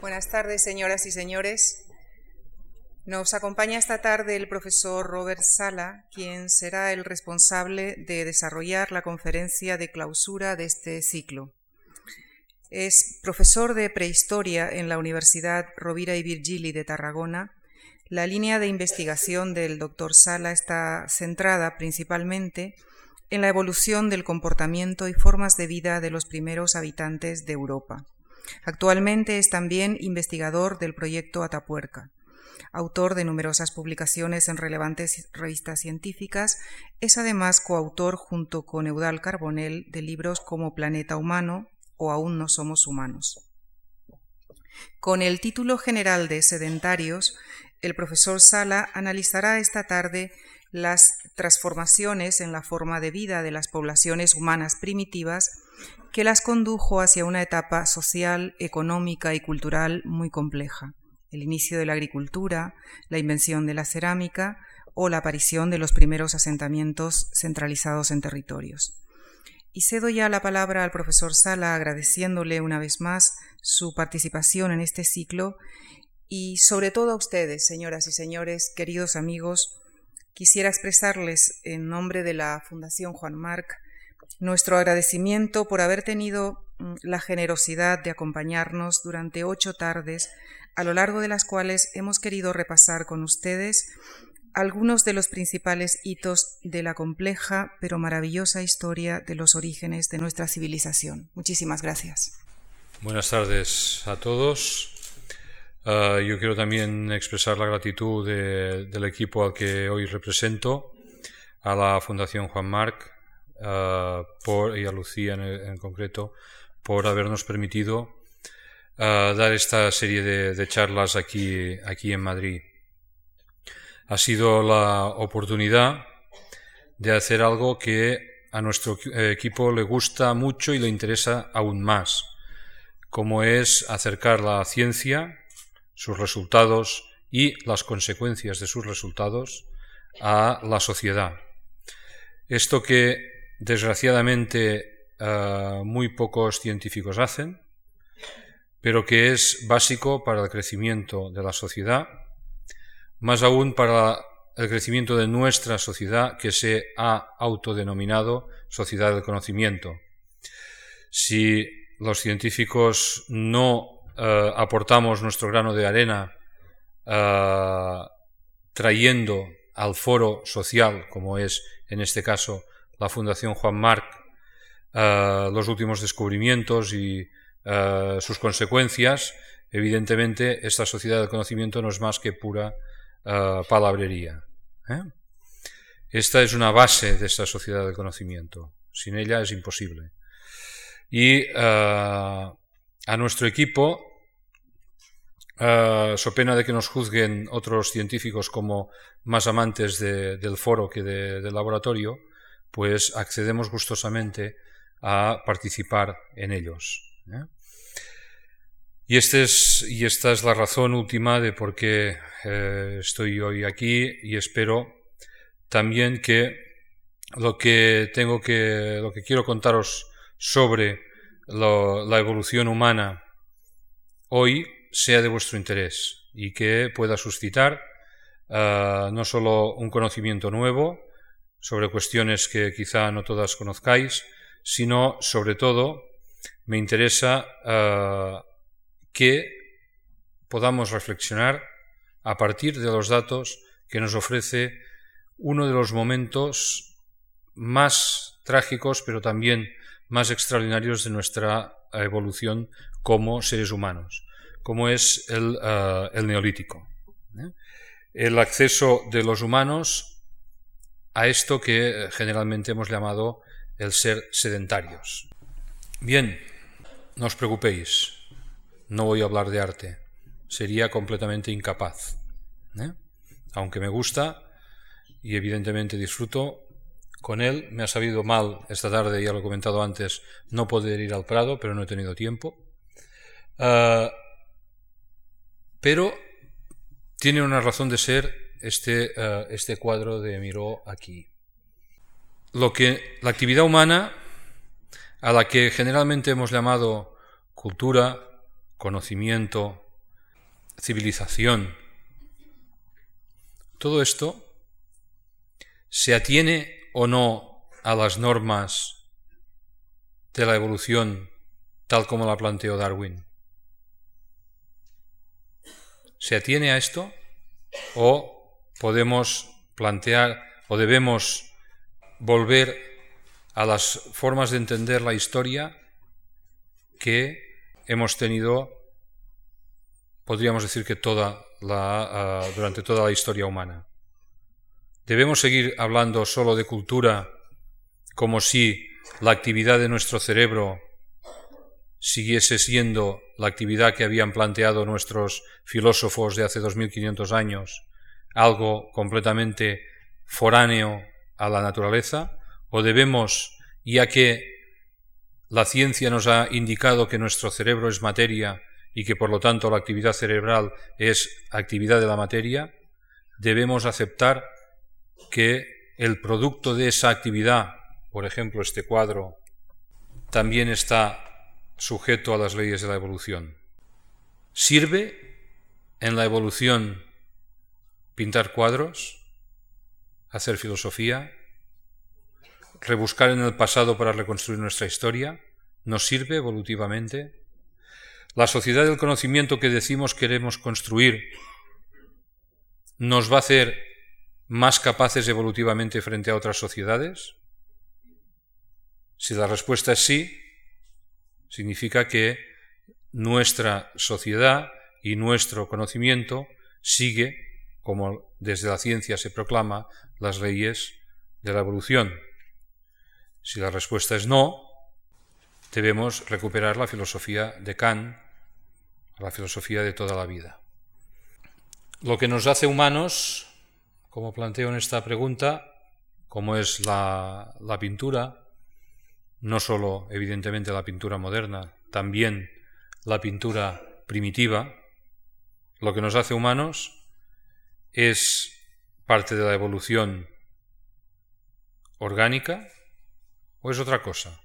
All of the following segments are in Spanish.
Buenas tardes, señoras y señores. Nos acompaña esta tarde el profesor Robert Sala, quien será el responsable de desarrollar la conferencia de clausura de este ciclo. Es profesor de prehistoria en la Universidad Rovira y Virgili de Tarragona. La línea de investigación del doctor Sala está centrada principalmente en la evolución del comportamiento y formas de vida de los primeros habitantes de Europa. Actualmente es también investigador del proyecto Atapuerca. Autor de numerosas publicaciones en relevantes revistas científicas, es además coautor junto con Eudal Carbonell de libros como Planeta Humano o Aún no somos humanos. Con el título general de Sedentarios, el profesor Sala analizará esta tarde las transformaciones en la forma de vida de las poblaciones humanas primitivas que las condujo hacia una etapa social, económica y cultural muy compleja. El inicio de la agricultura, la invención de la cerámica o la aparición de los primeros asentamientos centralizados en territorios. Y cedo ya la palabra al profesor Sala agradeciéndole una vez más su participación en este ciclo y sobre todo a ustedes, señoras y señores, queridos amigos, quisiera expresarles en nombre de la Fundación Juan Marc nuestro agradecimiento por haber tenido mm, la generosidad de acompañarnos durante ocho tardes, a lo largo de las cuales hemos querido repasar con ustedes algunos de los principales hitos de la compleja pero maravillosa historia de los orígenes de nuestra civilización. Muchísimas gracias. Buenas tardes a todos. Ah, yo quiero también expresar la gratitud del equipo al que hoy represento, a la Fundación Juan Marc, Ah, por, y a Lucía en, concreto por habernos permitido ah, dar esta serie de, charlas aquí, aquí en Madrid. Ha sido la oportunidad de hacer algo que a nuestro equipo le gusta mucho y le interesa aún más, como es acercar la ciencia, sus resultados y las consecuencias de sus resultados a la sociedad. Esto que desgraciadamente eh, muy pocos científicos hacen, pero que es básico para el crecimiento de la sociedad, más aún para el crecimiento de nuestra sociedad que se ha autodenominado sociedad del conocimiento. Si los científicos no eh, aportamos nuestro grano de arena eh, trayendo al foro social, como es en este caso la Fundación Juan Marc eh, los últimos descubrimientos y eh, sus consecuencias, evidentemente esta sociedad del conocimiento no es más que pura eh, palabrería. Esta es una base de esta sociedad del conocimiento. Sin ella es imposible. Y a nuestro equipo, so pena de que nos juzguen otros científicos como más amantes del foro que del laboratorio, pues accedemos gustosamente a participar en ellos. ¿eh? Y, este es, y, esta es la razón última de por qué eh, estoy hoy aquí y espero también que lo que tengo que, lo que quiero contaros sobre la evolución humana hoy sea de vuestro interés y que pueda suscitar uh, no solo un conocimiento nuevo, sobre cuestiones que quizá no todas conozcáis, sino sobre todo me interesa uh, que podamos reflexionar a partir de los datos que nos ofrece uno de los momentos más trágicos, pero también más extraordinarios de nuestra evolución como seres humanos, como es el, el neolítico. ¿eh? El acceso de los humanos a esto que eh, generalmente hemos llamado el ser sedentarios. Bien, no os preocupéis, no voy a hablar de arte, sería completamente incapaz. ¿eh? Aunque me gusta y evidentemente disfruto con él, me ha sabido mal esta tarde, ya lo he comentado antes, no poder ir al Prado, pero no he tenido tiempo. Ah, pero tiene una razón de ser este, eh, este cuadro de Miró aquí. Lo que la actividad humana, a la que generalmente hemos llamado cultura, conocimiento, civilización. Todo esto se atiene o no a las normas de la evolución tal como la planteó Darwin. ¿Se atiene a esto o podemos plantear o debemos volver a las formas de entender la historia que hemos tenido, podríamos decir que toda la, ah, durante toda la historia humana. Debemos seguir hablando solo de cultura como si la actividad de nuestro cerebro siguiese siendo la actividad que habían planteado nuestros filósofos de hace 2500 años, algo completamente foráneo a la naturaleza, o debemos, ya que la ciencia nos ha indicado que nuestro cerebro es materia y que por lo tanto la actividad cerebral es actividad de la materia, debemos aceptar que el producto de esa actividad, por ejemplo este cuadro, también está sujeto a las leyes de la evolución. ¿Sirve en la evolución pintar cuadros, hacer filosofía, rebuscar en el pasado para reconstruir nuestra historia? ¿Nos sirve evolutivamente? ¿La sociedad del conocimiento que decimos queremos construir nos va a hacer más capaces evolutivamente frente a otras sociedades? Si la respuesta es sí, significa que nuestra sociedad y nuestro conocimiento sigue, como desde la ciencia se proclama, las leyes de la evolución. Si la respuesta es no, debemos recuperar la filosofía de Kant, la filosofía de toda la vida. Lo que nos hace humanos, como planteo en esta pregunta, como es la, la pintura, no solo evidentemente la pintura moderna, también la pintura primitiva, lo que nos hace humanos es parte de la evolución orgánica, ¿O es otra cosa?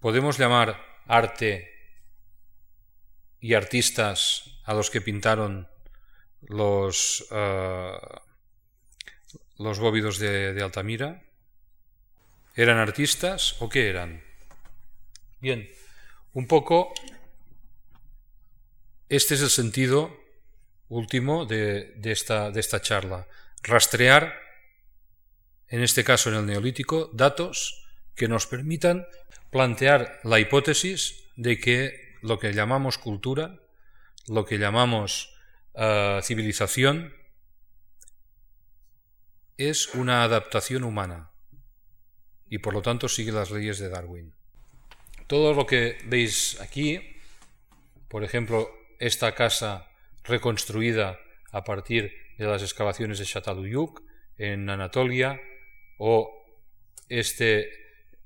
¿Podemos llamar arte y artistas a los que pintaron los, uh, los bóvidos de Altamira? ¿Eran artistas o qué eran? Bien, un poco este es el sentido último de, esta, de esta charla. Rastrear en este caso en el neolítico, datos que nos permitan plantear la hipótesis de que lo que llamamos cultura, lo que llamamos uh, civilización, es una adaptación humana y por lo tanto sigue las leyes de Darwin. Todo lo que veis aquí, por ejemplo, esta casa reconstruida a partir de las excavaciones de Çatalhöyük en Anatolia, o este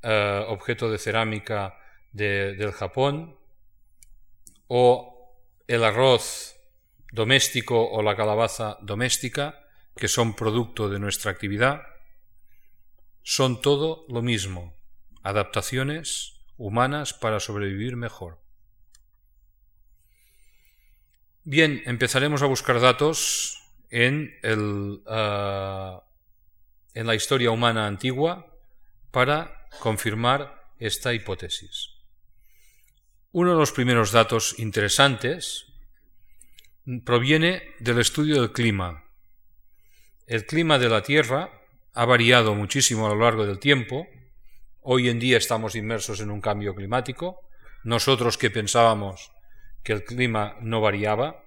uh, objeto de cerámica de, del Japón, o el arroz doméstico o la calabaza doméstica, que son producto de nuestra actividad, son todo lo mismo, adaptaciones humanas para sobrevivir mejor. Bien, empezaremos a buscar datos uh, en la historia humana antigua para confirmar esta hipótesis. Uno de los primeros datos interesantes proviene del estudio del clima. El clima de la Tierra ha variado muchísimo a lo largo del tiempo. Hoy en día estamos inmersos en un cambio climático. Nosotros que pensábamos que el clima no variaba.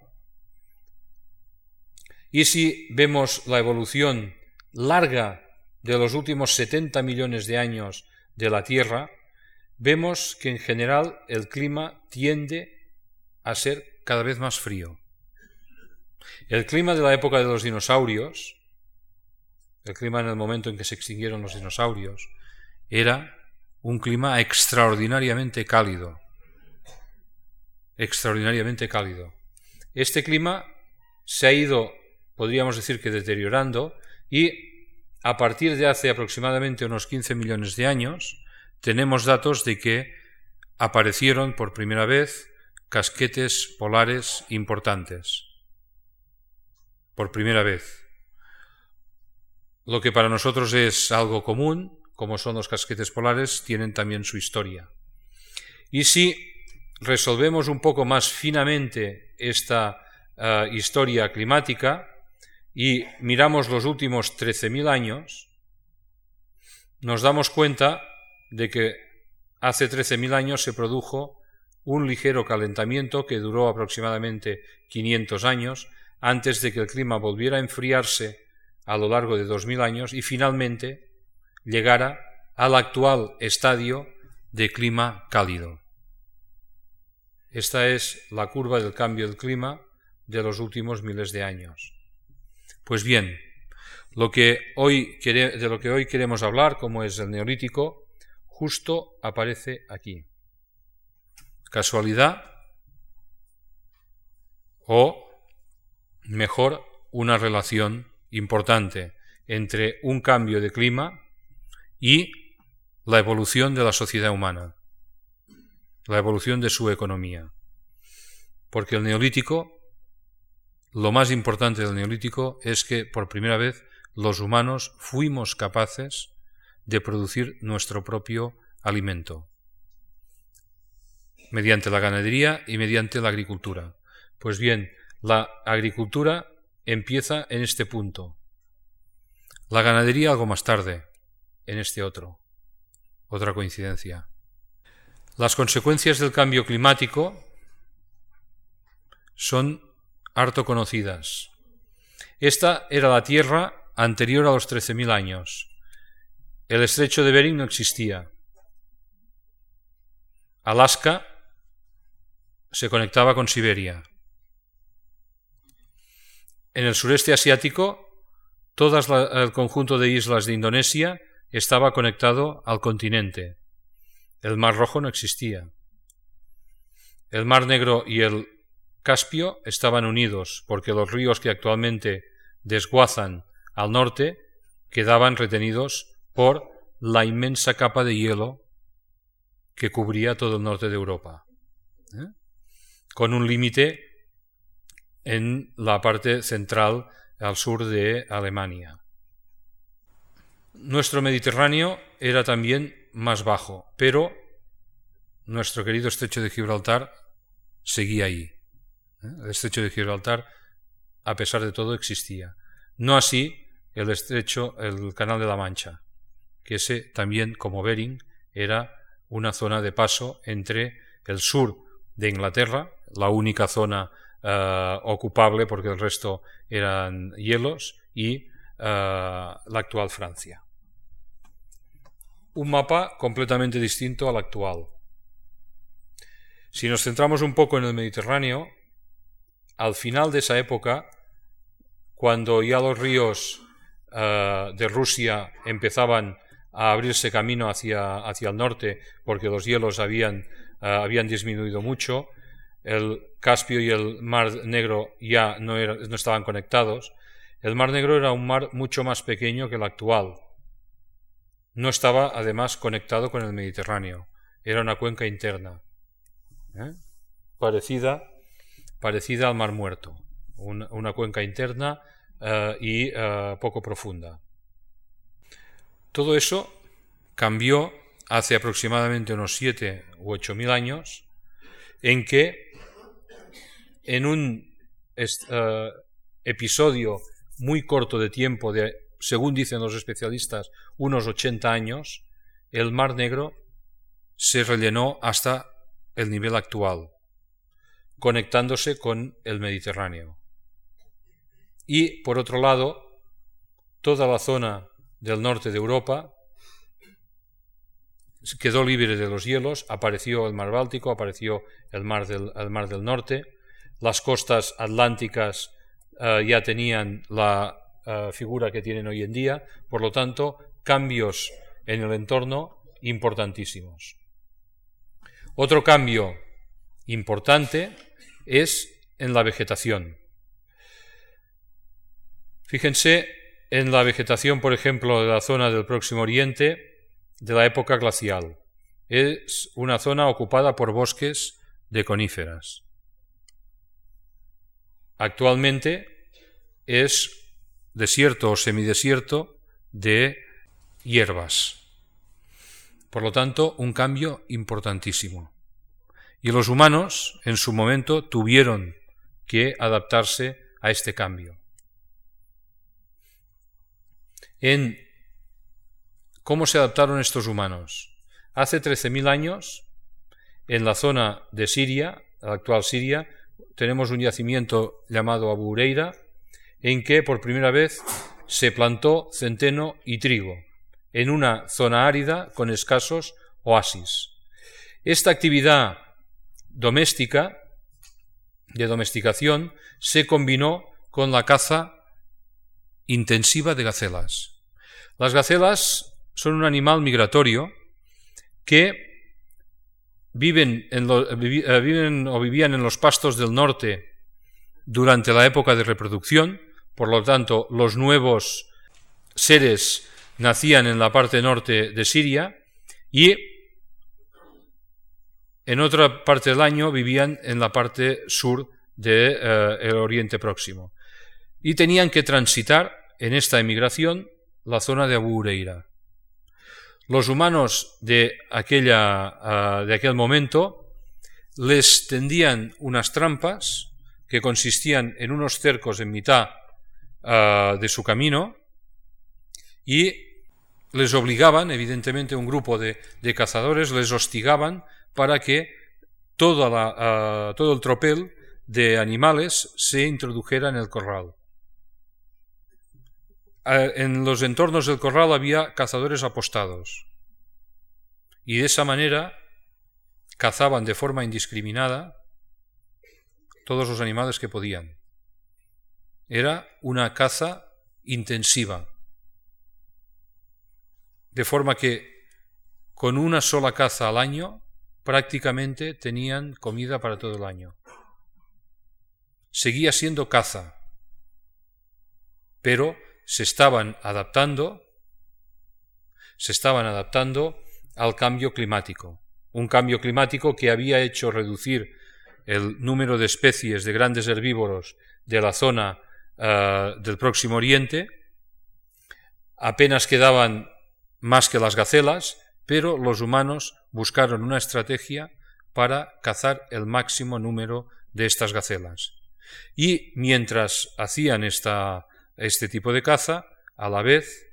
Y si vemos la evolución larga de los últimos 70 millones de años de la Tierra, vemos que en general el clima tiende a ser cada vez más frío. El clima de la época de los dinosaurios, el clima en el momento en que se extinguieron los dinosaurios, era un clima extraordinariamente cálido. Extraordinariamente cálido. Este clima se ha ido, podríamos decir que deteriorando, y a partir de hace aproximadamente unos 15 millones de años, tenemos datos de que aparecieron por primera vez casquetes polares importantes. Por primera vez. Lo que para nosotros es algo común, como son los casquetes polares, tienen también su historia. Y si resolvemos un poco más finamente esta eh, historia climática y miramos los últimos 13.000 años, nos damos cuenta de que hace 13.000 años se produjo un ligero calentamiento que duró aproximadamente 500 años antes de que el clima volviera a enfriarse a lo largo de 2.000 años y finalmente llegara al actual estadio de clima cálido. Esta es la curva del cambio del clima de los últimos miles de años. Pues bien, lo que hoy, de lo que hoy queremos hablar, como es el neolítico, justo aparece aquí. ¿Casualidad? O, mejor, una relación importante entre un cambio de clima y la evolución de la sociedad humana, la evolución de su economía. Porque el neolítico, lo más importante del neolítico es que por primera vez los humanos fuimos capaces de producir nuestro propio alimento, mediante la ganadería y mediante la agricultura. Pues bien, la agricultura empieza en este punto, la ganadería algo más tarde, en este otro. Otra coincidencia. Las consecuencias del cambio climático son harto conocidas. Esta era la Tierra anterior a los 13.000 años. El estrecho de Bering no existía. Alaska se conectaba con Siberia. En el sureste asiático, todo el conjunto de islas de Indonesia estaba conectado al continente. El Mar Rojo no existía. El Mar Negro y el Caspio estaban unidos porque los ríos que actualmente desguazan al norte quedaban retenidos por la inmensa capa de hielo que cubría todo el norte de Europa, ¿eh? con un límite en la parte central al sur de Alemania. Nuestro Mediterráneo era también más bajo, pero nuestro querido estrecho de Gibraltar seguía ahí. ¿eh? El estrecho de Gibraltar, a pesar de todo, existía. No así el estrecho, el canal de la Mancha, que ese también, como Bering, era una zona de paso entre el sur de Inglaterra, la única zona eh, ocupable porque el resto eran hielos, y eh, la actual Francia. Un mapa completamente distinto al actual. Si nos centramos un poco en el Mediterráneo, al final de esa época, cuando ya los ríos eh, de Rusia empezaban a abrirse camino hacia, hacia el norte porque los hielos habían, eh, habían disminuido mucho, el Caspio y el Mar Negro ya no, no estaban conectados. El Mar Negro era un mar mucho más pequeño que el actual. No estaba además conectado con el Mediterráneo. Era una cuenca interna. ¿eh? Parecida, parecida al Mar Muerto. una cuenca interna eh, y eh, poco profunda. Todo eso cambió hace aproximadamente unos siete u ocho mil años, en que en un episodio muy corto de tiempo, de, según dicen los especialistas, unos 80 años, el Mar Negro se rellenó hasta el nivel actual, conectándose con el Mediterráneo. Y, por otro lado, toda la zona del norte de Europa quedó libre de los hielos, apareció el mar Báltico, apareció el mar del, mar del norte, las costas atlánticas eh, ya tenían la eh, figura que tienen hoy en día, por lo tanto, cambios en el entorno importantísimos. Otro cambio importante es en la vegetación. Fíjense en la vegetación, por ejemplo, de la zona del Próximo Oriente de la época glacial. Es una zona ocupada por bosques de coníferas. Actualmente es desierto o semidesierto de hierbas. Por lo tanto, un cambio importantísimo. Y los humanos, en su momento, tuvieron que adaptarse a este cambio. En cómo se adaptaron estos humanos. Hace 13.000 años, en la zona de Siria, la actual Siria, tenemos un yacimiento llamado Abu Ureira, en que por primera vez se plantó centeno y trigo, en una zona árida con escasos oasis. Esta actividad doméstica, de domesticación, se combinó con la caza intensiva de gacelas. Las gacelas son un animal migratorio que viven, en eh, viven o vivían en los pastos del norte durante la época de reproducción, por lo tanto los nuevos seres nacían en la parte norte de Siria y en otra parte del año vivían en la parte sur del de, eh, Oriente Próximo. Y tenían que transitar en esta emigración la zona de Abu Ureira. Los humanos de, aquella, ah, de aquel momento les tendían unas trampas que consistían en unos cercos en mitad ah, de su camino y les obligaban, evidentemente un grupo de, cazadores les hostigaban para que la, ah, todo el tropel de animales se introdujera en el corral. En los entornos del corral había cazadores apostados y de esa manera cazaban de forma indiscriminada todos los animales que podían. Era una caza intensiva, de forma que con una sola caza al año prácticamente tenían comida para todo el año. Seguía siendo caza, pero se estaban adaptando, se estaban adaptando al cambio climático, un cambio climático que había hecho reducir el número de especies de grandes herbívoros de la zona eh, del Próximo Oriente, apenas quedaban más que las gacelas, pero los humanos buscaron una estrategia para cazar el máximo número de estas gacelas. Y mientras hacían esta, este tipo de caza, a la vez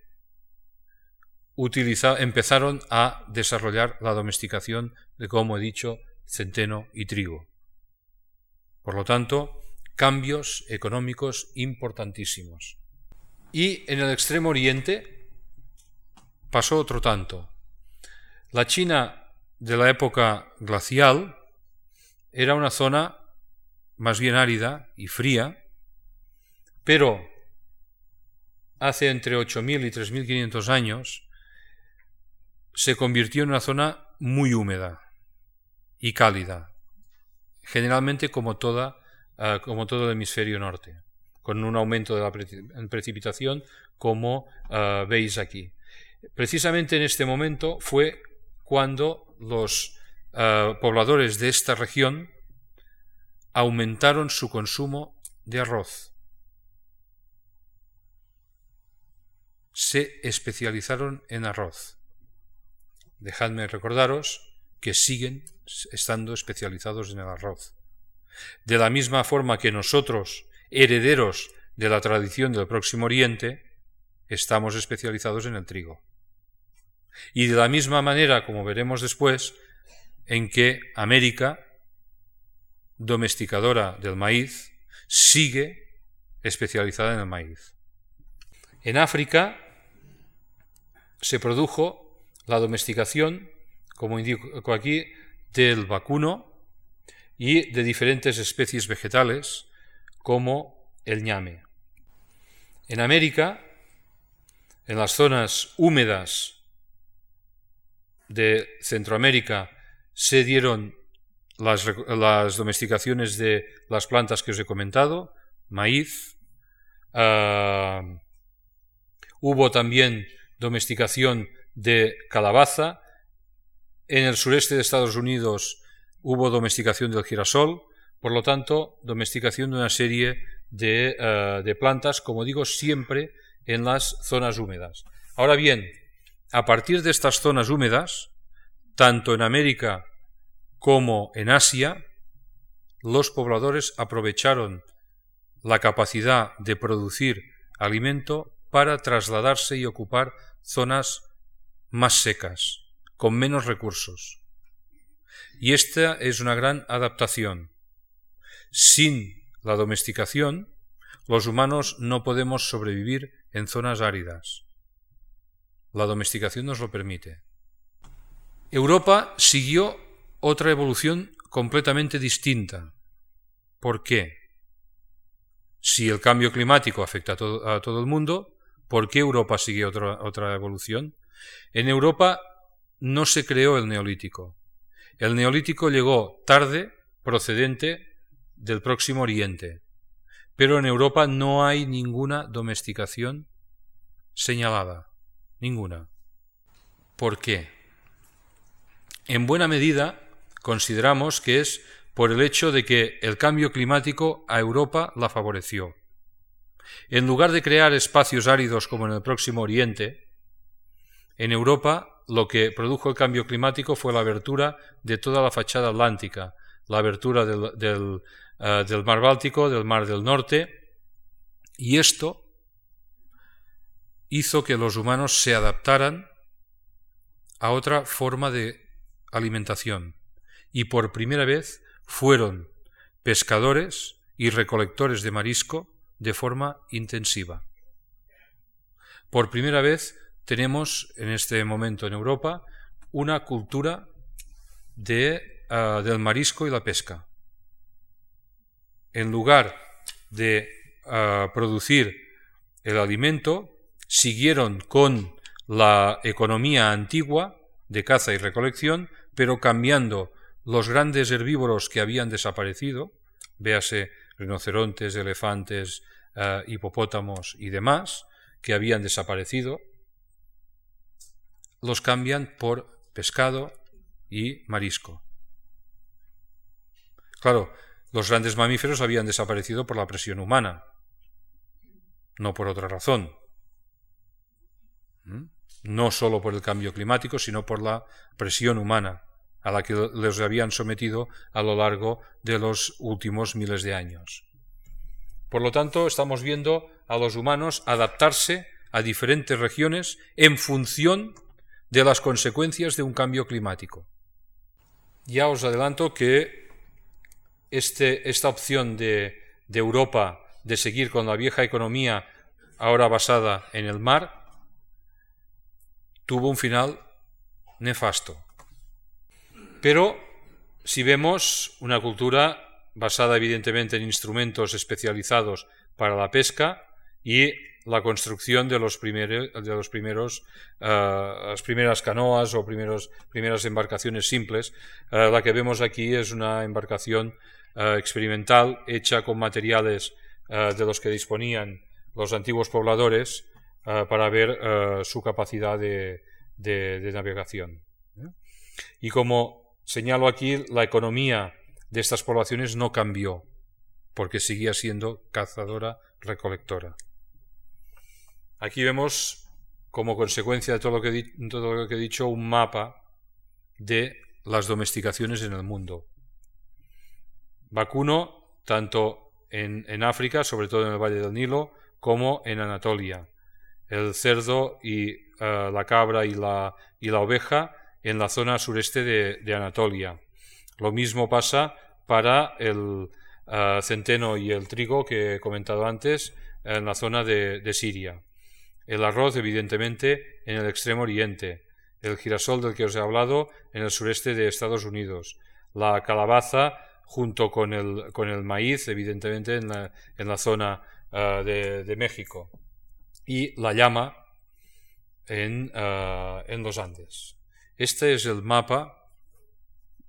empezaron a desarrollar la domesticación de, como he dicho, centeno y trigo. Por lo tanto, cambios económicos importantísimos. Y en el extremo oriente pasó otro tanto. La China de la época glacial era una zona más bien árida y fría, pero hace entre 8.000 y 3.500 años se convirtió en una zona muy húmeda y cálida, generalmente como, toda, ah, como todo el hemisferio norte, con un aumento de la precipitación como ah, veis aquí. Precisamente en este momento fue cuando los ah, pobladores de esta región aumentaron su consumo de arroz. Se especializaron en arroz dejadme recordaros que siguen estando especializados en el arroz. De la misma forma que nosotros, herederos de la tradición del Próximo Oriente, estamos especializados en el trigo. Y de la misma manera, como veremos después, en que América, domesticadora del maíz, sigue especializada en el maíz. En África se produjo la domesticación, como indico aquí, del vacuno y de diferentes especies vegetales, como el ñame. En América, en las zonas húmedas de Centroamérica, se dieron las, domesticaciones de las plantas que os he comentado, maíz, ah, hubo también domesticación de calabaza. En el sureste de Estados Unidos hubo domesticación del girasol, por lo tanto, domesticación de una serie de, eh, de plantas, como digo, siempre en las zonas húmedas. Ahora bien, a partir de estas zonas húmedas, tanto en América como en Asia, los pobladores aprovecharon la capacidad de producir alimento para trasladarse y ocupar zonas más secas, con menos recursos. Y esta es una gran adaptación. Sin la domesticación, los humanos no podemos sobrevivir en zonas áridas. La domesticación nos lo permite. Europa siguió otra evolución completamente distinta. ¿Por qué? Si el cambio climático afecta a todo, el mundo, ¿por qué Europa sigue otra, otra evolución? En Europa no se creó el neolítico. El neolítico llegó tarde, procedente del próximo Oriente. Pero en Europa no hay ninguna domesticación señalada. Ninguna. ¿Por qué? En buena medida consideramos que es por el hecho de que el cambio climático a Europa la favoreció. En lugar de crear espacios áridos como en el próximo Oriente, en Europa lo que produjo el cambio climático fue la abertura de toda la fachada atlántica, la abertura del, eh, del mar Báltico, del mar del Norte, y esto hizo que los humanos se adaptaran a otra forma de alimentación y por primera vez fueron pescadores y recolectores de marisco de forma intensiva. Por primera vez tenemos en este momento en Europa una cultura de, ah, del marisco y la pesca. En lugar de ah, producir el alimento, siguieron con la economía antigua de caza y recolección, pero cambiando los grandes herbívoros que habían desaparecido, véase rinocerontes, elefantes, eh, hipopótamos y demás, que habían desaparecido, los cambian por pescado y marisco. Claro, los grandes mamíferos habían desaparecido por la presión humana, no por otra razón. ¿Mm? no solo por el cambio climático, sino por la presión humana a la que les habían sometido a lo largo de los últimos miles de años. Por lo tanto, estamos viendo a los humanos adaptarse a diferentes regiones en función de las consecuencias de un cambio climático. Ya os adelanto que este, esta opción de, de Europa de seguir con la vieja economía ahora basada en el mar tuvo un final nefasto. Pero si vemos una cultura basada evidentemente en instrumentos especializados para la pesca y la construcción de los, primeros, de los primeros eh, las primeras canoas o primeros, primeras embarcaciones simples. Eh, la que vemos aquí es una embarcación eh, experimental hecha con materiales de los que disponían los antiguos pobladores para ver su capacidad de, navegación. Y como señalo aquí, la economía de estas poblaciones no cambió, porque seguía siendo cazadora-recolectora. Aquí vemos, como consecuencia de todo lo, que, he dicho, un mapa de las domesticaciones en el mundo. Vacuno, tanto en, África, sobre todo en el Valle del Nilo, como en Anatolia el cerdo y eh, la cabra y la, y la, oveja en la zona sureste de, Anatolia. Lo mismo pasa para el eh, centeno y el trigo que he comentado antes en la zona de, Siria. El arroz, evidentemente, en el extremo oriente. El girasol del que os he hablado en el sureste de Estados Unidos. La calabaza junto con el, con el maíz, evidentemente, en la, en la zona eh, de México y la llama en, eh, en los Andes. Este es el mapa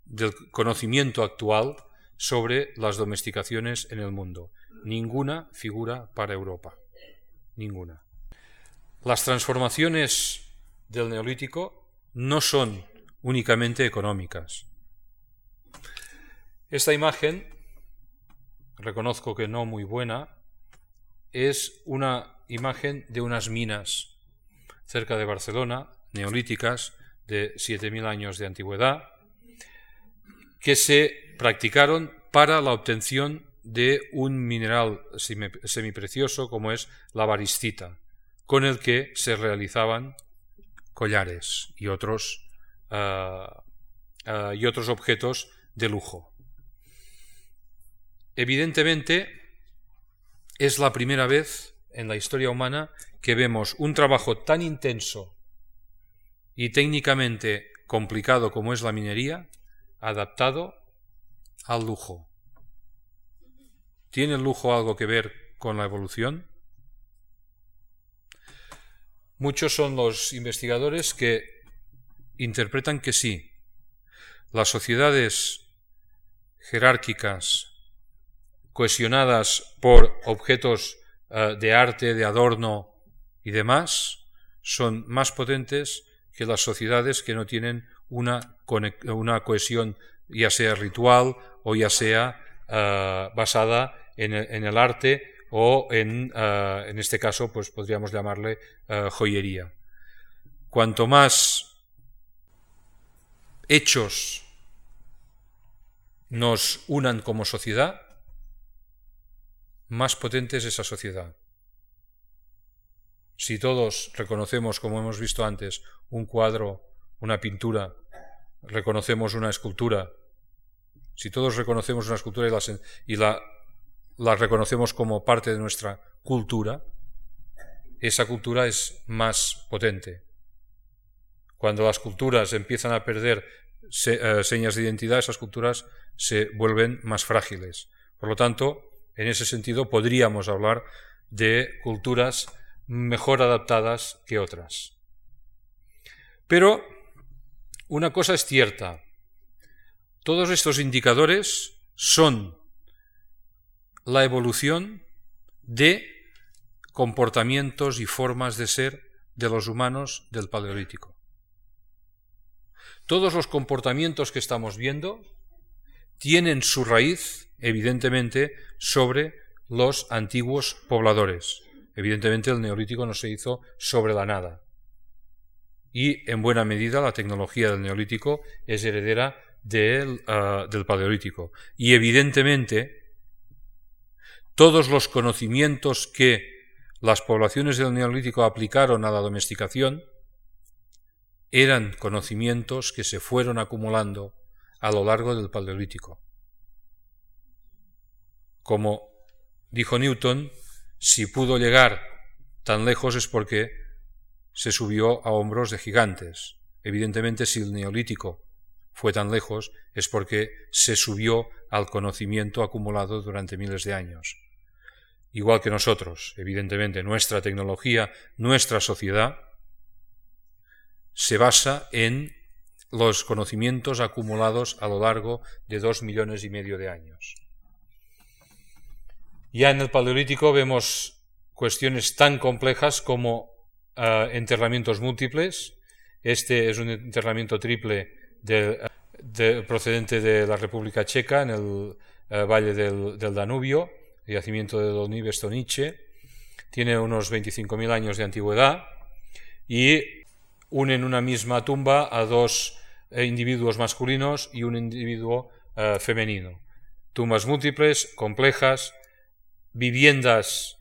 del conocimiento actual sobre las domesticaciones en el mundo. Ninguna figura para Europa. Ninguna. Las transformaciones del neolítico no son únicamente económicas. Esta imagen, reconozco que no muy buena, es una imagen de unas minas cerca de Barcelona, neolíticas, de 7.000 años de antigüedad, que se practicaron para la obtención de un mineral semiprecioso como es la varistita, con el que se realizaban collares y otros, ah, ah, y otros objetos de lujo. Evidentemente, es la primera vez en la historia humana que vemos un trabajo tan intenso y técnicamente complicado como es la minería, adaptado al lujo. ¿Tiene el lujo algo que ver con la evolución? Muchos son los investigadores que interpretan que sí. Las sociedades jerárquicas, cohesionadas por objetos eh, de arte, de adorno y demás, son más potentes que las sociedades que no tienen una, una cohesión ya sea ritual o ya sea eh, basada en el, arte o en, eh, en, este caso pues podríamos llamarle joyería. Cuanto más hechos nos unan como sociedad, más potente es esa sociedad. Si todos reconocemos, como hemos visto antes, un cuadro, una pintura, reconocemos una escultura, si todos reconocemos una escultura y, la reconocemos como parte de nuestra cultura, esa cultura es más potente. Cuando las culturas empiezan a perder eh, señas de identidad, esas culturas se vuelven más frágiles. Por lo tanto, en ese sentido, podríamos hablar de culturas mejor adaptadas que otras. Pero una cosa es cierta, todos estos indicadores son la evolución de comportamientos y formas de ser de los humanos del Paleolítico. Todos los comportamientos que estamos viendo tienen su raíz, evidentemente, sobre los antiguos pobladores. Evidentemente el neolítico no se hizo sobre la nada. Y en buena medida la tecnología del neolítico es heredera del, ah, del paleolítico. Y evidentemente todos los conocimientos que las poblaciones del neolítico aplicaron a la domesticación eran conocimientos que se fueron acumulando a lo largo del Paleolítico. Como dijo Newton, si pudo llegar tan lejos es porque se subió a hombros de gigantes. Evidentemente, si el Neolítico fue tan lejos es porque se subió al conocimiento acumulado durante miles de años. Igual que nosotros, evidentemente, nuestra tecnología, nuestra sociedad, se basa en los conocimientos acumulados a lo largo de dos millones y medio de años. Ya en el Paleolítico vemos cuestiones tan complejas como eh, enterramientos múltiples. Este es un enterramiento triple procedente de la República Checa en el eh, valle del, Danubio, el yacimiento de Dolní Stonice. Tiene unos 25.000 años de antigüedad y une en una misma tumba a dos eh, individuos masculinos y un individuo eh, femenino. Tumbas múltiples, complejas, viviendas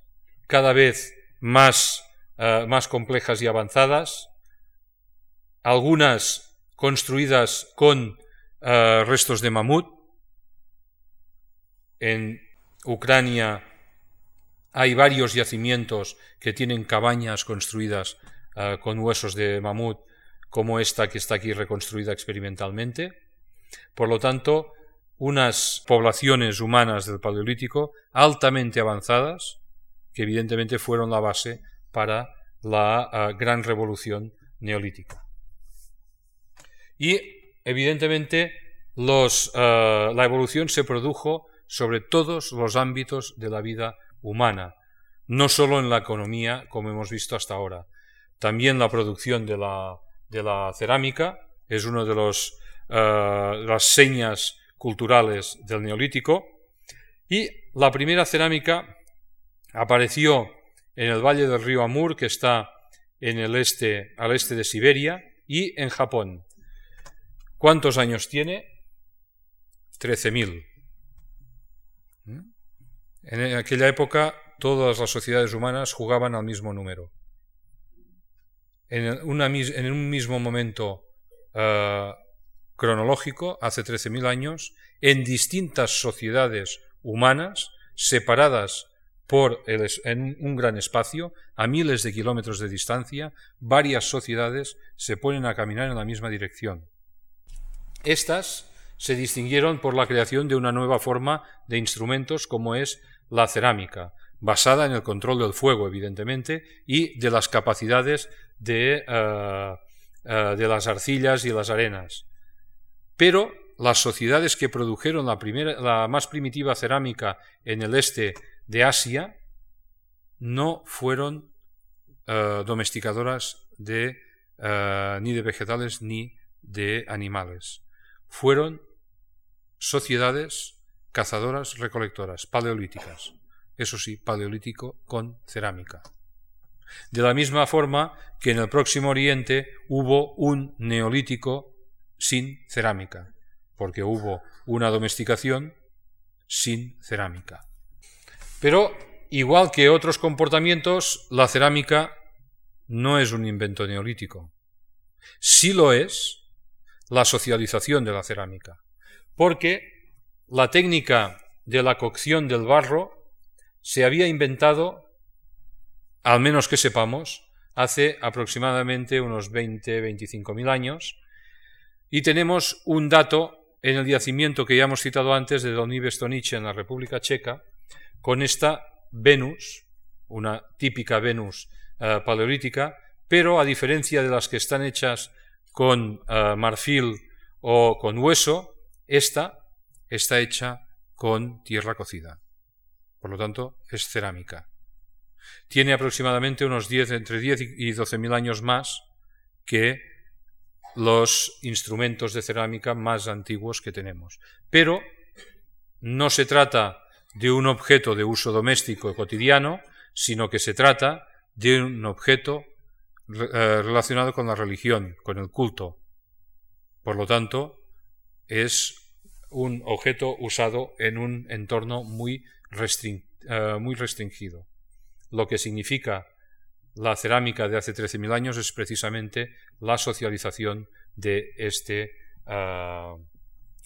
cada vez más, eh, más complejas y avanzadas, algunas construidas con restos de mamut. En Ucrania hay varios yacimientos que tienen cabañas construidas con huesos de mamut como esta que está aquí reconstruida experimentalmente. Por lo tanto, unas poblaciones humanas del Paleolítico altamente avanzadas, que evidentemente fueron la base para la ah, gran revolución neolítica. Y evidentemente ah, la evolución se produjo sobre todos los ámbitos de la vida humana, no solo en la economía, como hemos visto hasta ahora, también la producción de la de la cerámica, es una de los, eh, las señas culturales del Neolítico y la primera cerámica apareció en el valle del río Amur, que está en el este, al este de Siberia, y en Japón. ¿Cuántos años tiene? 13.000. En aquella época todas las sociedades humanas jugaban al mismo número. En, un mismo momento eh, cronológico, hace 13.000 años, en distintas sociedades humanas, separadas por en un gran espacio, a miles de kilómetros de distancia, varias sociedades se ponen a caminar en la misma dirección. Estas se distinguieron por la creación de una nueva forma de instrumentos como es la cerámica, basada en el control del fuego, evidentemente, y de las capacidades de, eh, eh, de las arcillas y las arenas. Pero las sociedades que produjeron la, primera, la más primitiva cerámica en el este de Asia no fueron eh, domesticadoras de, ni de vegetales ni de animales. Fueron sociedades cazadoras recolectoras, paleolíticas eso sí, paleolítico con cerámica. De la misma forma que en el próximo Oriente hubo un neolítico sin cerámica, porque hubo una domesticación sin cerámica. Pero, igual que otros comportamientos, la cerámica no es un invento neolítico. Sí lo es la socialización de la cerámica, porque la técnica de la cocción del barro se había inventado, al menos que sepamos, hace aproximadamente unos 20-25 mil años, y tenemos un dato en el yacimiento que ya hemos citado antes de Don Stonice en la República Checa, con esta Venus, una típica Venus eh, paleolítica, pero a diferencia de las que están hechas con eh, marfil o con hueso, esta está hecha con tierra cocida. Por lo tanto, es cerámica. Tiene aproximadamente unos 10, entre 10 y 12 mil años más que los instrumentos de cerámica más antiguos que tenemos. Pero no se trata de un objeto de uso doméstico y cotidiano, sino que se trata de un objeto eh, relacionado con la religión, con el culto. Por lo tanto, es un objeto usado en un entorno muy eh, muy restringido. Lo que significa la cerámica de hace 13.000 años es precisamente la socialización de, este, eh,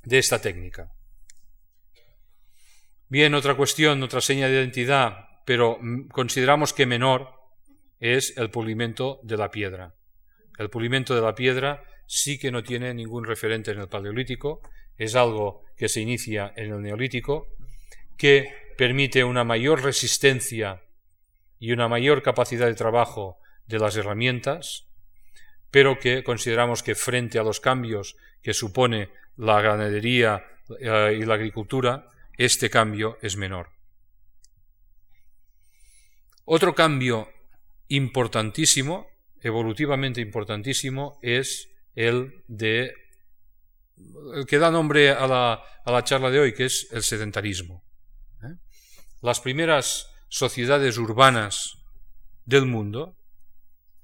de esta técnica. Bien, otra cuestión, otra seña de identidad, pero consideramos que menor es el pulimento de la piedra. El pulimento de la piedra sí que no tiene ningún referente en el Paleolítico, es algo que se inicia en el Neolítico, que permite una mayor resistencia y una mayor capacidad de trabajo de las herramientas, pero que consideramos que frente a los cambios que supone la ganadería eh, y la agricultura, este cambio es menor. Otro cambio importantísimo, evolutivamente importantísimo, es el de que da nombre a la, a la charla de hoy, que es el sedentarismo. Las primeras sociedades urbanas del mundo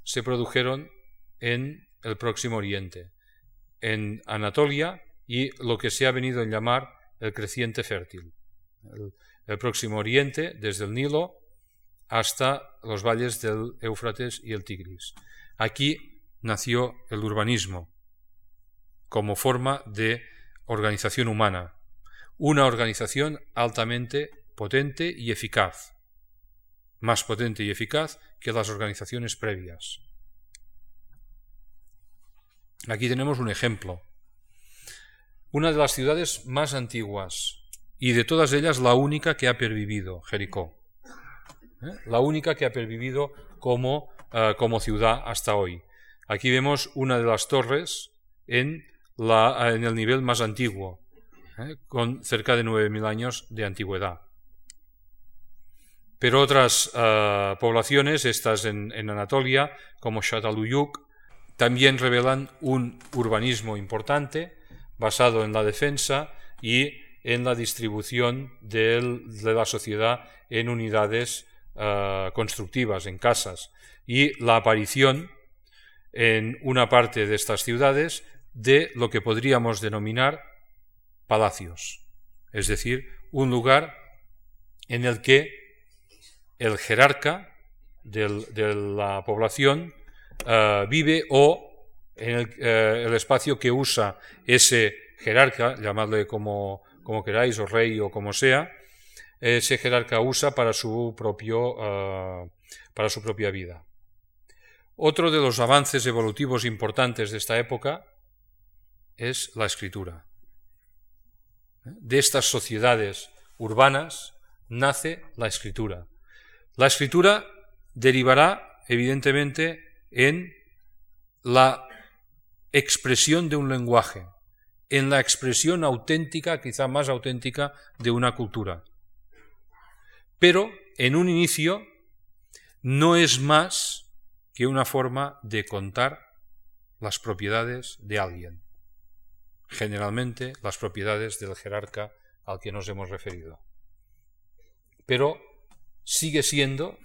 se produjeron en el Próximo Oriente, en Anatolia y lo que se ha venido a llamar el creciente fértil. El, Próximo Oriente, desde el Nilo hasta los valles del Éufrates y el Tigris. Aquí nació el urbanismo como forma de organización humana, una organización altamente potente y eficaz, más potente y eficaz que las organizaciones previas. Aquí tenemos un ejemplo. Una de las ciudades más antiguas y de todas ellas la única que ha pervivido, Jericó. ¿Eh? La única que ha pervivido como, eh, como ciudad hasta hoy. Aquí vemos una de las torres en, la, en el nivel más antiguo, ¿eh? con cerca de 9.000 años de antigüedad. Pero otras eh, poblaciones, estas en, Anatolia, como Shataluyuk, también revelan un urbanismo importante basado en la defensa, y en la distribución de la sociedad en unidades eh, constructivas, en casas, y la aparición en una parte de estas ciudades de lo que podríamos denominar palacios, es decir, un lugar en el que el jerarca de la población eh, vive o en eh, el, espacio que usa ese jerarca, llamadle como, como queráis, o rey o como sea, ese jerarca usa para su, propio, eh, para su propia vida. Otro de los avances evolutivos importantes de esta época es la escritura. De estas sociedades urbanas nace la escritura. La escritura derivará, evidentemente, en la expresión de un lenguaje, en la expresión auténtica, quizá más auténtica, de una cultura. Pero, en un inicio, no es más que una forma de contar las propiedades de alguien, generalmente las propiedades del jerarca al que nos hemos referido. Pero sigue siendo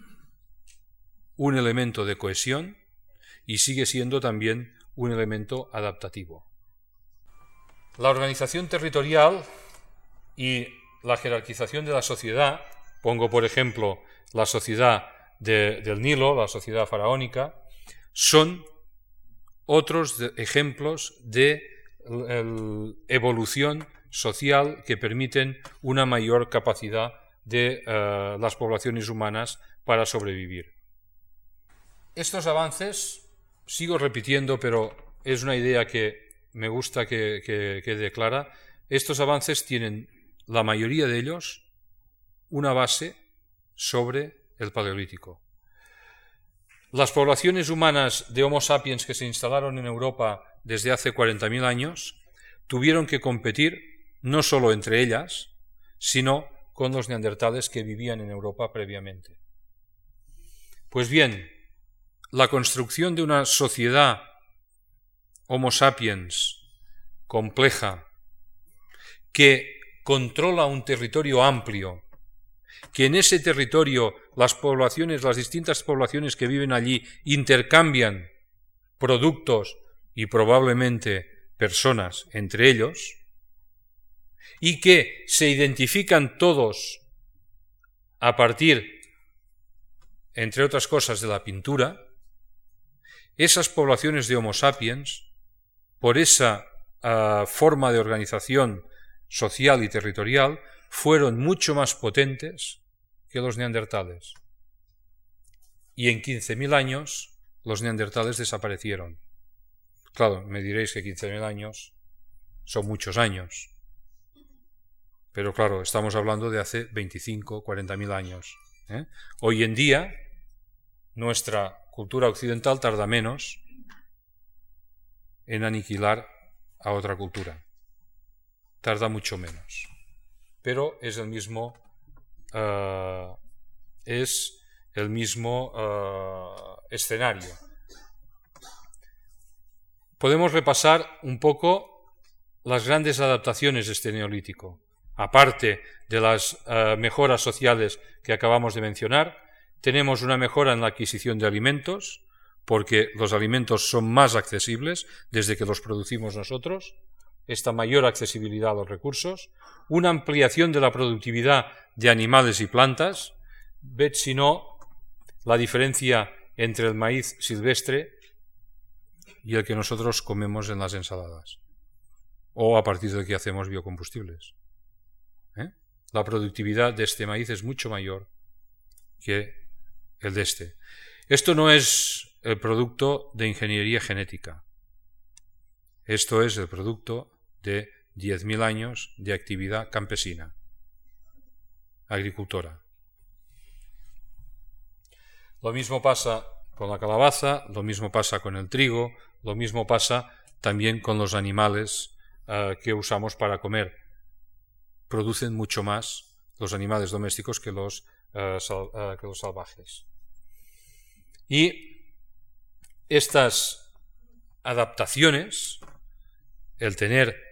un elemento de cohesión y sigue siendo también un elemento adaptativo. La organización territorial y la jerarquización de la sociedad, pongo por ejemplo la sociedad del Nilo, la sociedad faraónica, son otros ejemplos de evolución social que permiten una mayor capacidad de eh, las poblaciones humanas para sobrevivir. Estos avances, sigo repitiendo, pero es una idea que me gusta que, quede clara, estos avances tienen, la mayoría de ellos, una base sobre el Paleolítico. Las poblaciones humanas de Homo sapiens que se instalaron en Europa desde hace 40.000 años tuvieron que competir no solo entre ellas, sino con los neandertales que vivían en Europa previamente. Pues bien, la construcción de una sociedad Homo sapiens compleja que controla un territorio amplio, que en ese territorio las poblaciones, las distintas poblaciones que viven allí intercambian productos y probablemente personas entre ellos, y que se identifican todos a partir, entre otras cosas, de la pintura, esas poblaciones de Homo sapiens, por esa ah, forma de organización social y territorial, fueron mucho más potentes que los neandertales. Y en 15.000 años los neandertales desaparecieron. Claro, me diréis que 15.000 años son muchos años. Pero claro, estamos hablando de hace 25, 40.000 años. ¿eh? Hoy en día, nuestra cultura occidental tarda menos en aniquilar a otra cultura. Tarda mucho menos. Pero es el mismo, eh, es el mismo eh, escenario. Podemos repasar un poco las grandes adaptaciones de este neolítico. Aparte de las eh, mejoras sociales que acabamos de mencionar, tenemos una mejora en la adquisición de alimentos, porque los alimentos son más accesibles desde que los producimos nosotros, esta mayor accesibilidad a los recursos, una ampliación de la productividad de animales y plantas, ved si no la diferencia entre el maíz silvestre y el que nosotros comemos en las ensaladas, o a partir del que hacemos biocombustibles. ¿Eh? La productividad de este maíz es mucho mayor que el de este. Esto no es el producto de ingeniería genética. Esto es el producto de 10.000 años de actividad campesina, agricultora. Lo mismo pasa con la calabaza, lo mismo pasa con el trigo, lo mismo pasa también con los animales eh, que usamos para comer. Producen mucho más los animales domésticos que los, eh, eh, que los salvajes. Y estas adaptaciones, el tener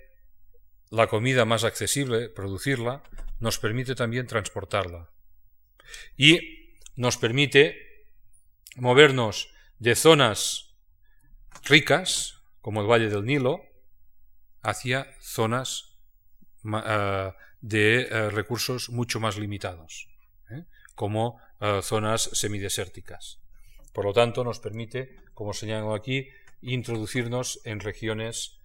la comida más accesible, producirla, nos permite también transportarla. Y nos permite movernos de zonas ricas, como el Valle del Nilo, hacia zonas eh, de eh, recursos mucho más limitados, ¿eh? como zonas semidesérticas. Por lo tanto, nos permite, como señalo aquí, introducirnos en regiones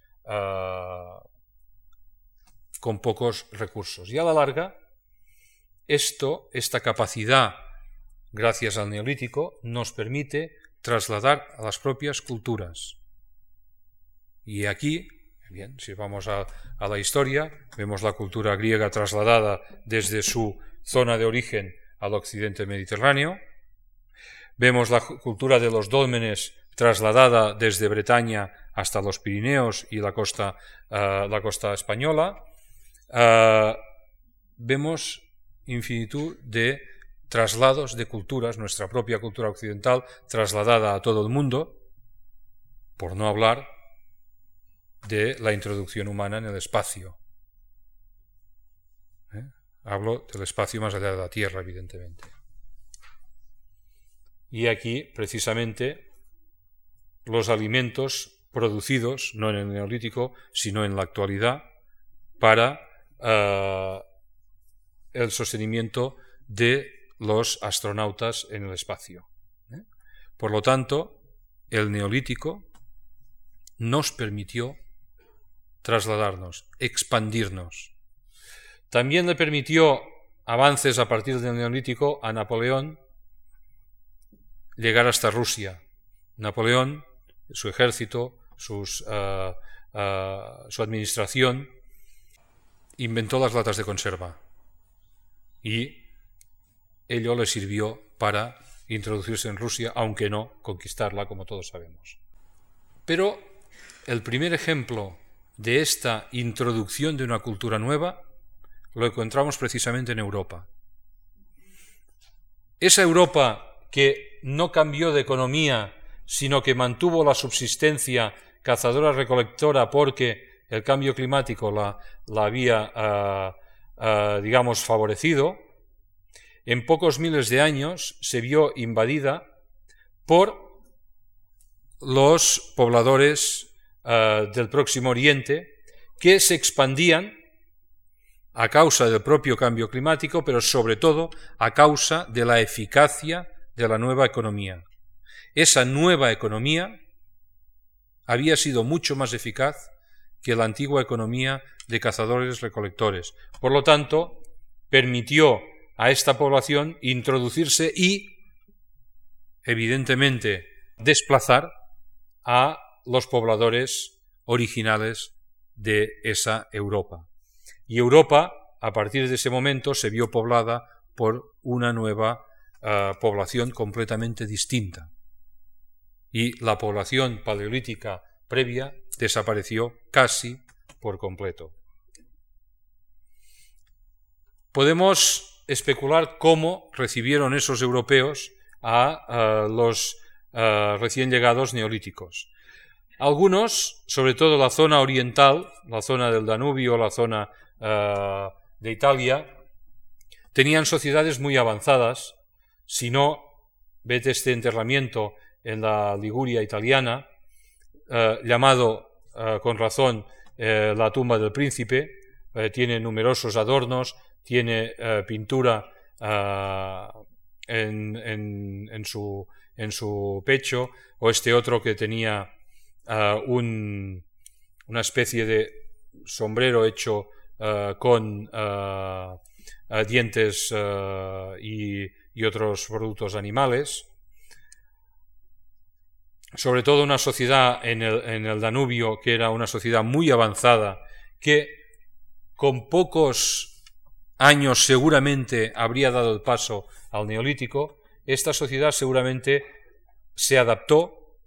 con pocos recursos. Y a la larga, esto, esta capacidad, gracias al neolítico, nos permite trasladar a las propias culturas. Y aquí, bien, si vamos a, la historia, vemos la cultura griega trasladada desde su zona de origen al occidente mediterráneo, vemos la cultura de los dólmenes trasladada desde Bretaña hasta los Pirineos y la costa, la costa española, uh, vemos infinitud de traslados de culturas, nuestra propia cultura occidental trasladada a todo el mundo, por no hablar de la introducción humana en el espacio. ¿Eh? Hablo del espacio más allá de la Tierra, evidentemente. Y aquí, precisamente, los alimentos producidos, no en el neolítico, sino en la actualidad, para uh, el sostenimiento de los astronautas en el espacio. ¿eh? Por lo tanto, el neolítico nos permitió trasladarnos, expandirnos. También le permitió avances a partir del neolítico a Napoleón llegar hasta Rusia. Napoleón, su ejército, sus, uh, su administración, inventó las latas de conserva y ello le sirvió para introducirse en Rusia, aunque no conquistarla, como todos sabemos. Pero el primer ejemplo de esta introducción de una cultura nueva lo encontramos precisamente en Europa. Esa Europa que no cambió de economía, sino que mantuvo la subsistencia cazadora-recolectora porque el cambio climático la, había, ah, ah, digamos, favorecido, en pocos miles de años se vio invadida por los pobladores ah, del Próximo Oriente que se expandían a causa del propio cambio climático, pero sobre todo a causa de la eficacia de la nueva economía. Esa nueva economía había sido mucho más eficaz que la antigua economía de cazadores-recolectores. Por lo tanto, permitió a esta población introducirse y, evidentemente, desplazar a los pobladores originales de esa Europa. Y Europa, a partir de ese momento, se vio poblada por una nueva eh, población completamente distinta. Y la población paleolítica previa desapareció casi por completo. Podemos especular cómo recibieron esos europeos a, los recién llegados neolíticos. Algunos, sobre todo la zona oriental, la zona del Danubio, la zona de Italia, tenían sociedades muy avanzadas. Si no, vete este enterramiento en la Liguria italiana, eh, llamado eh, con razón eh, la tumba del príncipe, tiene numerosos adornos, tiene pintura en, en, su, en, su, pecho, o este otro que tenía un, una especie de sombrero hecho con dientes y, otros productos animales sobre todo una sociedad en el, Danubio que era una sociedad muy avanzada, que con pocos años seguramente habría dado el paso al neolítico, esta sociedad seguramente se adaptó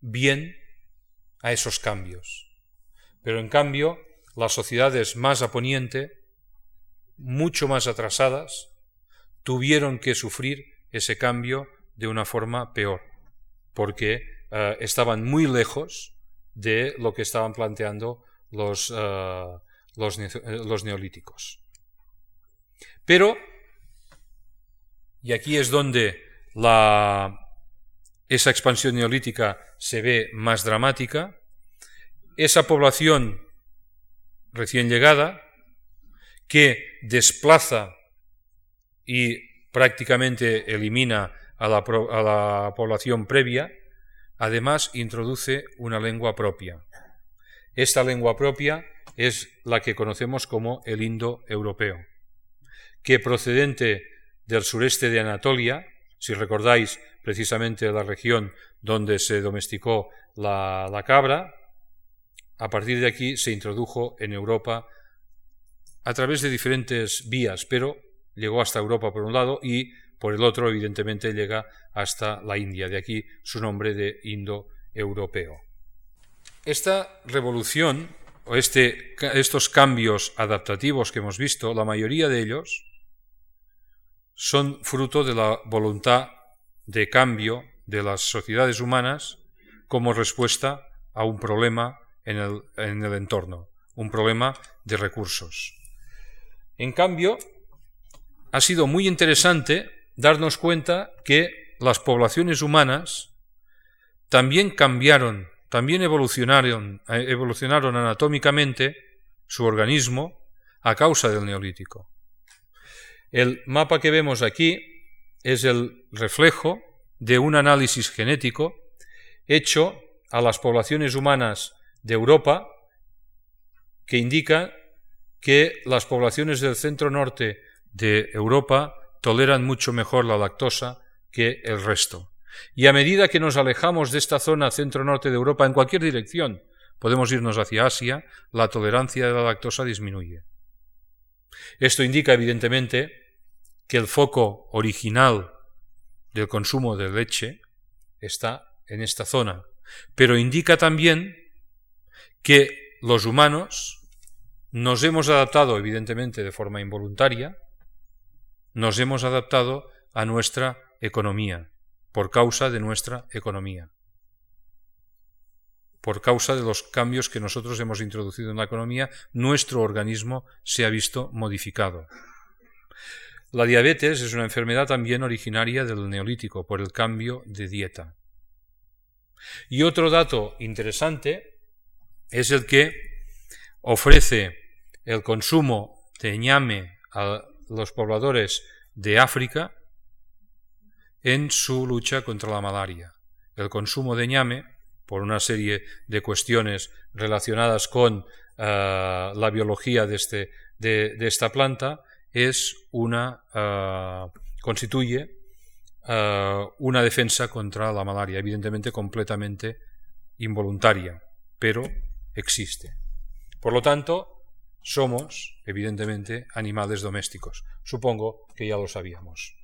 bien a esos cambios. Pero en cambio, las sociedades más a poniente, mucho más atrasadas, tuvieron que sufrir ese cambio de una forma peor porque eh, estaban muy lejos de lo que estaban planteando los, eh, los, los neolíticos. Pero, y aquí es donde esa expansión neolítica se ve más dramática, esa población recién llegada, que desplaza y prácticamente elimina a la, a la población previa, además introduce una lengua propia. Esta lengua propia es la que conocemos como el indoeuropeo, que procedente del sureste de Anatolia, si recordáis precisamente la región donde se domesticó la, la cabra, a partir de aquí se introdujo en Europa a través de diferentes vías, pero llegó hasta Europa por un lado y por el otro, evidentemente, llega hasta la India, de aquí su nombre de indoeuropeo. Esta revolución, o este, estos cambios adaptativos que hemos visto, la mayoría de ellos son fruto de la voluntad de cambio de las sociedades humanas como respuesta a un problema en el, en el entorno, un problema de recursos. En cambio, ha sido muy interesante darnos cuenta que las poblaciones humanas también cambiaron, también evolucionaron, eh, evolucionaron anatómicamente su organismo a causa del neolítico. El mapa que vemos aquí es el reflejo de un análisis genético hecho a las poblaciones humanas de Europa que indica que las poblaciones del centro norte de Europa toleran mucho mejor la lactosa que el resto. Y a medida que nos alejamos de esta zona centro-norte de Europa en cualquier dirección, podemos irnos hacia Asia, la tolerancia de la lactosa disminuye. Esto indica, evidentemente, que el foco original del consumo de leche está en esta zona, pero indica también que los humanos nos hemos adaptado, evidentemente, de forma involuntaria, nos hemos adaptado a nuestra economía, por causa de nuestra economía, por causa de los cambios que nosotros hemos introducido en la economía, nuestro organismo se ha visto modificado. La diabetes es una enfermedad también originaria del neolítico por el cambio de dieta. Y otro dato interesante es el que ofrece el consumo de ñame a los pobladores de África en su lucha contra la malaria. El consumo de ñame, por una serie de cuestiones relacionadas con eh, la biología de, este, de esta planta, es una, uh, constituye uh, una defensa contra la malaria, evidentemente completamente involuntaria, pero existe. Por lo tanto, somos, evidentemente, animales domésticos. Supongo que ya lo sabíamos.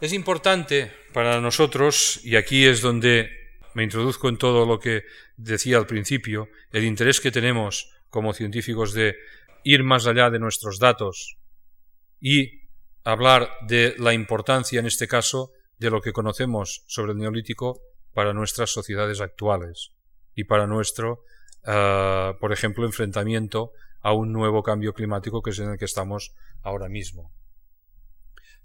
Es importante para nosotros, y aquí es donde me introduzco en todo lo que decía al principio, el interés que tenemos como científicos de ir más allá de nuestros datos y hablar de la importancia, en este caso, de lo que conocemos sobre el neolítico para nuestras sociedades actuales y para nuestro, uh, por ejemplo, enfrentamiento a un nuevo cambio climático que es en el que estamos ahora mismo.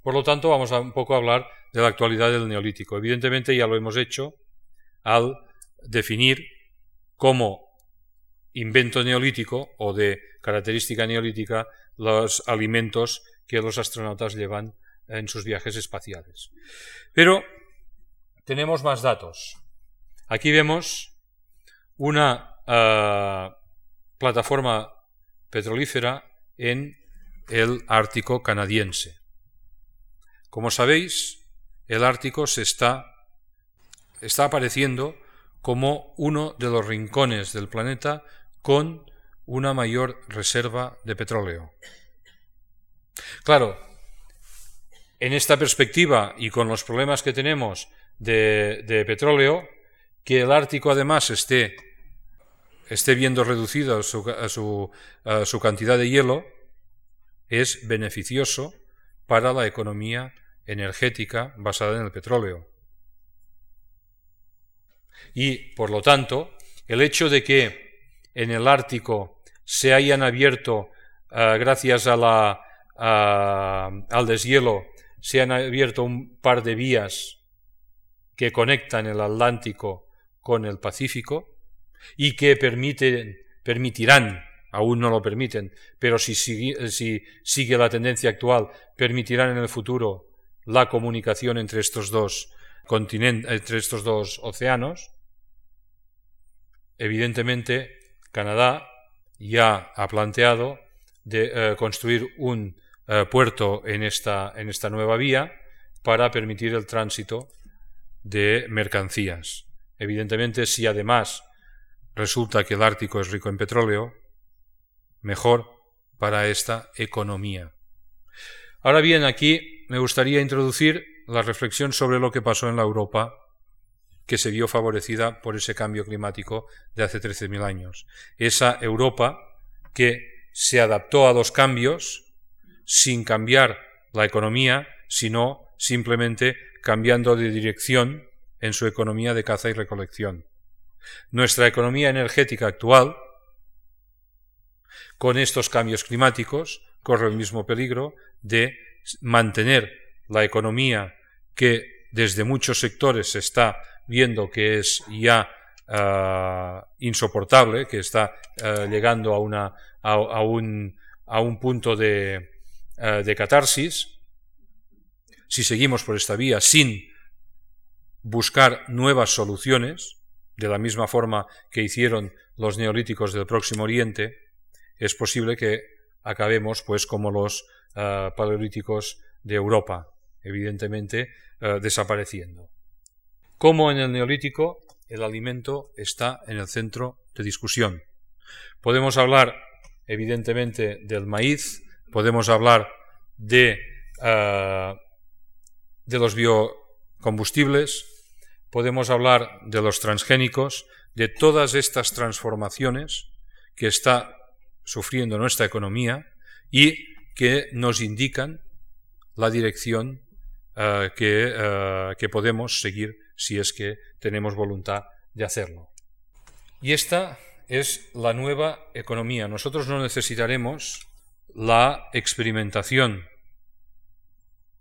Por lo tanto, vamos a un poco a hablar de la actualidad del neolítico. Evidentemente ya lo hemos hecho al definir como invento neolítico o de característica neolítica los alimentos que los astronautas llevan en sus viajes espaciales. Pero tenemos más datos. Aquí vemos una uh, plataforma petrolífera en el Ártico canadiense. Como sabéis, el Ártico se está, está apareciendo como uno de los rincones del planeta con una mayor reserva de petróleo. Claro, en esta perspectiva y con los problemas que tenemos de, petróleo, que el Ártico además esté, esté viendo reducida su, su cantidad de hielo, es beneficioso para la economía energética basada en el petróleo. Y, por lo tanto, el hecho de que en el Ártico se hayan abierto, eh, gracias a la, al deshielo, se han abierto un par de vías que conectan el Atlántico con el Pacífico y que permiten, permitirán, aún no lo permiten, pero si sigue, si sigue la tendencia actual, permitirán en el futuro la comunicación entre estos dos entre estos dos océanos. Evidentemente, Canadá ya ha planteado de eh, construir un eh, puerto en esta, en esta nueva vía para permitir el tránsito de mercancías. Evidentemente, si además resulta que el Ártico es rico en petróleo, mejor para esta economía. Ahora bien, aquí me gustaría introducir la reflexión sobre lo que pasó en la Europa que se vio favorecida por ese cambio climático de hace 13.000 años. Esa Europa que se adaptó a los cambios sin cambiar la economía, sino simplemente cambiando de dirección en su economía de caza y recolección. Nuestra economía energética actual, con estos cambios climáticos, corre el mismo peligro de mantener la economía que desde muchos sectores se está viendo que es ya ah, insoportable, que está ah, llegando a, un, punto ah, de catarsis, si seguimos por esta vía sin buscar nuevas soluciones, de la misma forma que hicieron los neolíticos del Próximo Oriente, es posible que acabemos pues como los paleolíticos de Europa, evidentemente desapareciendo. Como en el neolítico, el alimento está en el centro de discusión. Podemos hablar, evidentemente, del maíz, podemos hablar de, de los biocombustibles, podemos hablar de los transgénicos, de todas estas transformaciones que está sufriendo nuestra economía y que nos indican la dirección eh, que, eh, que podemos seguir si es que tenemos voluntad de hacerlo. Y esta es la nueva economía. Nosotros no necesitaremos la experimentación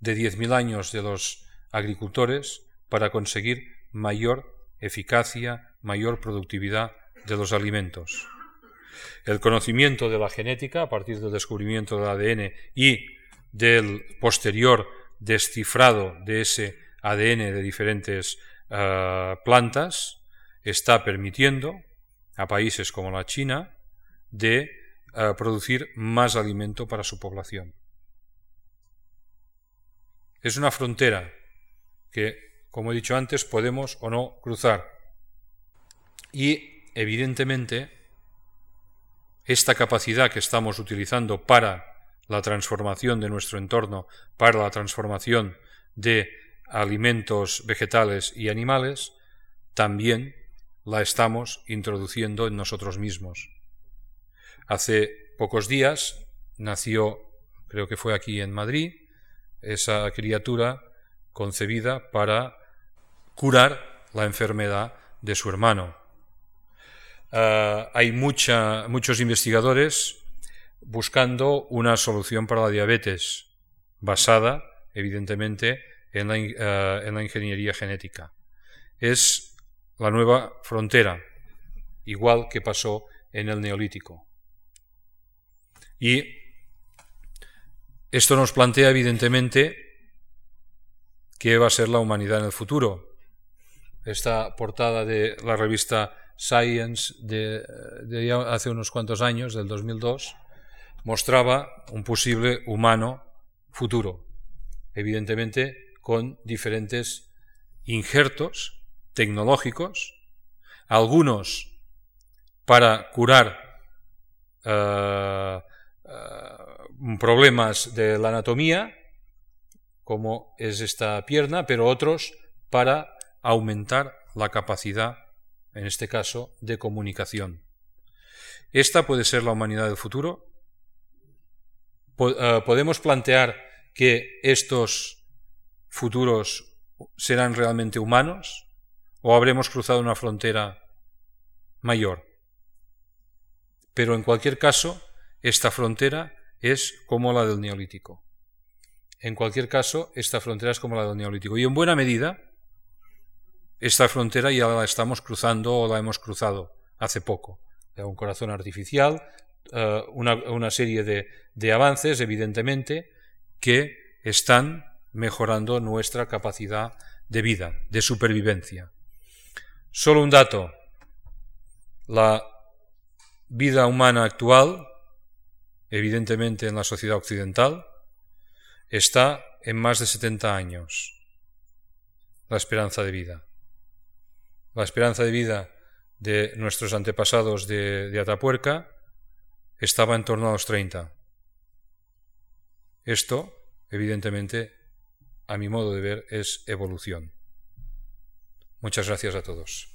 de 10.000 años de los agricultores para conseguir mayor eficacia, mayor productividad de los alimentos. El conocimiento de la genética a partir del descubrimiento del ADN y del posterior descifrado de ese ADN de diferentes eh, plantas está permitiendo a países como la China de eh, producir más alimento para su población. Es una frontera que, como he dicho antes, podemos o no cruzar. Y, evidentemente, esta capacidad que estamos utilizando para la transformación de nuestro entorno, para la transformación de alimentos vegetales y animales, también la estamos introduciendo en nosotros mismos. Hace pocos días nació, creo que fue aquí en Madrid, esa criatura concebida para curar la enfermedad de su hermano. Ah, hay muchos investigadores buscando una solución para la diabetes, basada, evidentemente, eh, en la, ingeniería genética. Es la nueva frontera, igual que pasó en el neolítico. Y esto nos plantea evidentemente qué va a ser la humanidad en el futuro. Esta portada de la revista Science de, hace unos cuantos años, del 2002, mostraba un posible humano futuro. Evidentemente, con diferentes injertos tecnológicos, algunos para curar eh, eh, problemas de la anatomía, como es esta pierna, pero otros para aumentar la capacidad, en este caso, de comunicación. Esta puede ser la humanidad del futuro. Eh, podemos plantear que estos futuros serán realmente humanos o habremos cruzado una frontera mayor. pero en cualquier caso, esta frontera es como la del neolítico. En cualquier caso, esta frontera es como la del neolítico. Y en buena medida, esta frontera ya la estamos cruzando o la hemos cruzado hace poco. Un corazón artificial, eh, una, serie de, de avances, evidentemente, que están mejorando nuestra capacidad de vida, de supervivencia. Solo un dato. La vida humana actual, evidentemente en la sociedad occidental, está en más de 70 años. La esperanza de vida. La esperanza de vida de nuestros antepasados de, Atapuerca estaba en torno a los 30. Esto, evidentemente, a mi modo de ver, es evolución. Muchas gracias a todos.